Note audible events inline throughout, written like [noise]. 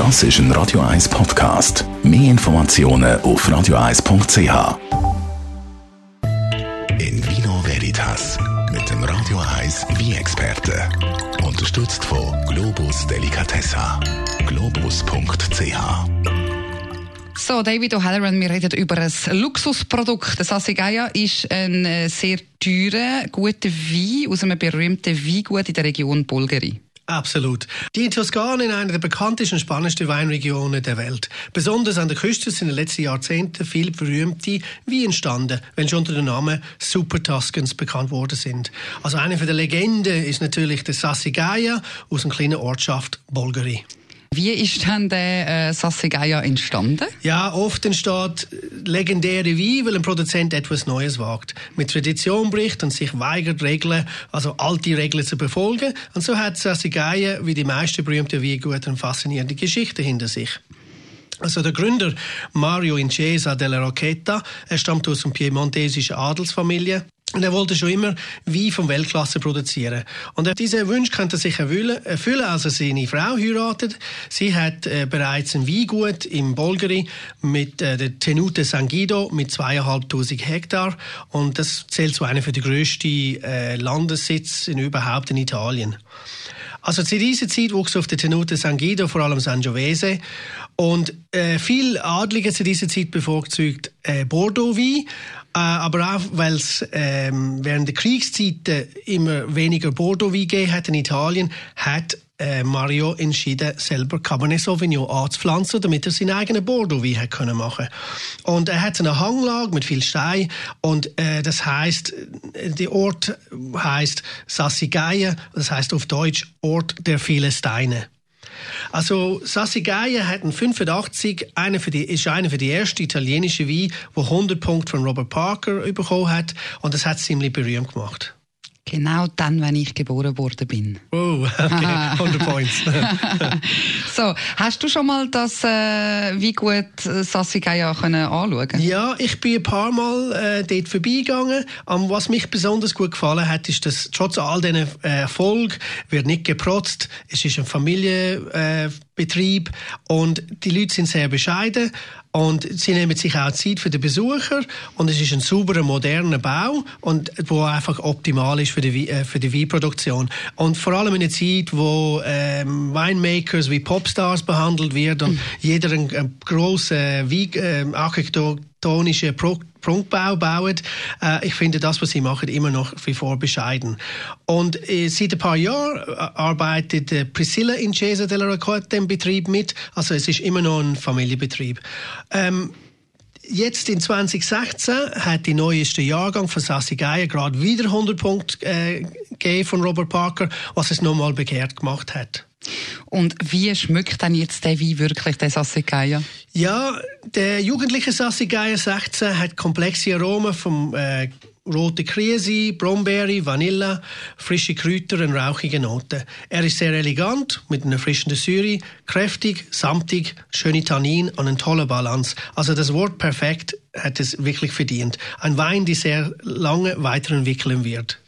Das ist ein Radio 1 Podcast. Mehr Informationen auf radio1.ch. In Vino Veritas mit dem Radio 1 wie experte Unterstützt von Globus Delicatessa. Globus.ch so, David O'Halloran, wir reden über ein Luxusprodukt. Das Assigaya ist ein äh, sehr teurer, guter Wein aus einem berühmten Weingut in der Region Bulgari. Absolut. Die Toskana in einer der bekanntesten spannendsten Weinregionen der Welt. Besonders an der Küste sind in den letzten Jahrzehnten viele berühmte Weine entstanden, wenn sie unter dem Namen Super Tuscans bekannt worden sind. Also eine der Legenden ist natürlich der Sassigaya aus einer kleinen Ortschaft Bulgari. Wie ist denn der äh, Sassigaya entstanden? Ja, oft entsteht legendäre Wein, weil ein Produzent etwas Neues wagt. Mit Tradition bricht und sich weigert, Regeln, also alte Regeln zu befolgen. Und so hat Sassigaya, wie die meisten berühmten Weingüter, eine faszinierende Geschichte hinter sich. Also der Gründer Mario Incesa della Rocchetta, er stammt aus einer piemontesischen Adelsfamilie. Und er wollte schon immer Wein von Weltklasse produzieren. Und diesen Wunsch könnte er sich erfüllen, als er seine Frau heiratet. Sie hat äh, bereits ein Weingut im Bolgeri mit äh, der Tenute San Guido mit zweieinhalbtausend Hektar. Und das zählt zu einem der grössten äh, Landessitz überhaupt in Italien. Also zu dieser Zeit wuchs auf der Tenute San Guido vor allem Sangiovese und äh, viel Adlige zu dieser Zeit bevorzugt äh, Bordeaux-Wein, äh, aber auch, weil es ähm, während der Kriegszeiten immer weniger Bordeaux-Wein gegeben hat in Italien, hat äh, Mario entschieden, selber Cabernet Sauvignon anzupflanzen, damit er seinen eigenen Bordeaux-Wein machen Und er hat eine Hanglage mit viel Stein und äh, das heißt, der Ort heißt Sassigaia, das heißt auf Deutsch Ort der vielen Steine. Also Sassigaia hat in 85 eine für die, ist einer für die erste italienische Wein, wo 100 Punkte von Robert Parker bekommen hat und das hat ziemlich berühmt gemacht. Genau dann, wenn ich geboren worden bin. Oh, okay. 100 [laughs] Points. [laughs] so, hast du schon mal das äh, wie gut Sassigaya können anschauen? Ja, ich bin ein paar Mal äh, dort vorbeigegangen. Um, was mich besonders gut gefallen hat, ist, dass trotz all diesen äh, Erfolg wird nicht geprotzt. Es ist ein Familienbetrieb äh, und die Leute sind sehr bescheiden. Und sie nehmen sich auch Zeit für den Besucher. Und es ist ein sauberer, moderner Bau. Und wo einfach optimal ist für die, äh, für die Weinproduktion. Und vor allem in einer Zeit, wo ähm, Winemakers wie Popstars behandelt werden und mhm. jeder einen, einen grossen Wein, äh, architektonischen Prunkbau bauen. Äh, ich finde das, was sie machen, immer noch wie vor bescheiden. Und äh, seit ein paar Jahren äh, arbeitet äh, Priscilla in Cesa della Raccolta im Betrieb mit. Also es ist immer noch ein Familienbetrieb. Ähm, Jetzt in 2016 hat die neueste Jahrgang von Sassi Geier gerade wieder 100 Punkte äh, von Robert Parker, was es nochmal bekehrt gemacht hat. Und wie schmeckt denn jetzt der Wein wirklich, der Sassigaia? Ja, der jugendliche Sassigaia 16 hat komplexe Aromen vom äh, rote Krise, Brombeere, Vanille, frische Kräuter und rauchige Noten. Er ist sehr elegant, mit einer frischen Säure, kräftig, samtig, schöne Tannin und eine tolle Balance. Also das Wort perfekt hat es wirklich verdient. Ein Wein, der sehr lange weiterentwickeln wird.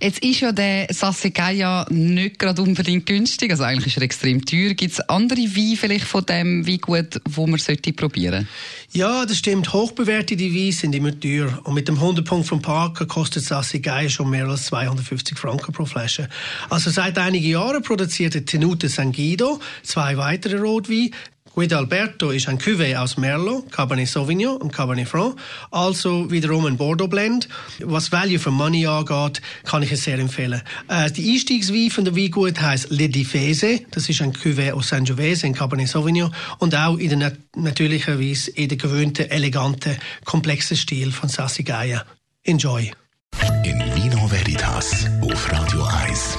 Jetzt ist ja der Sassigaia nicht gerade unbedingt günstig, also eigentlich ist er extrem teuer. Gibt es andere Weine vielleicht von dem Weingut, wo man sollte probieren? Ja, das stimmt. Hochbewertete Weine sind immer teuer. Und mit dem 100 Punkt vom Parker kostet Sassigaia schon mehr als 250 Franken pro Flasche. Also seit einigen Jahren produziert der Tenute San Guido zwei weitere Rotweine. Guido Alberto ist ein Cuvée aus Merlot, Cabernet Sauvignon und Cabernet Franc, also wiederum ein Bordeaux Blend. Was Value for Money angeht, kann ich es sehr empfehlen. Äh, die Einstiegswein von der Weingut heißt Le Diffese, das ist ein Cuvée aus Sangiovese, ein Cabernet Sauvignon und auch in der nat natürlichen Weise in der gewöhnten, eleganten, komplexen Stil von Sassigaia. Enjoy! In Vino Veritas auf Radio 1.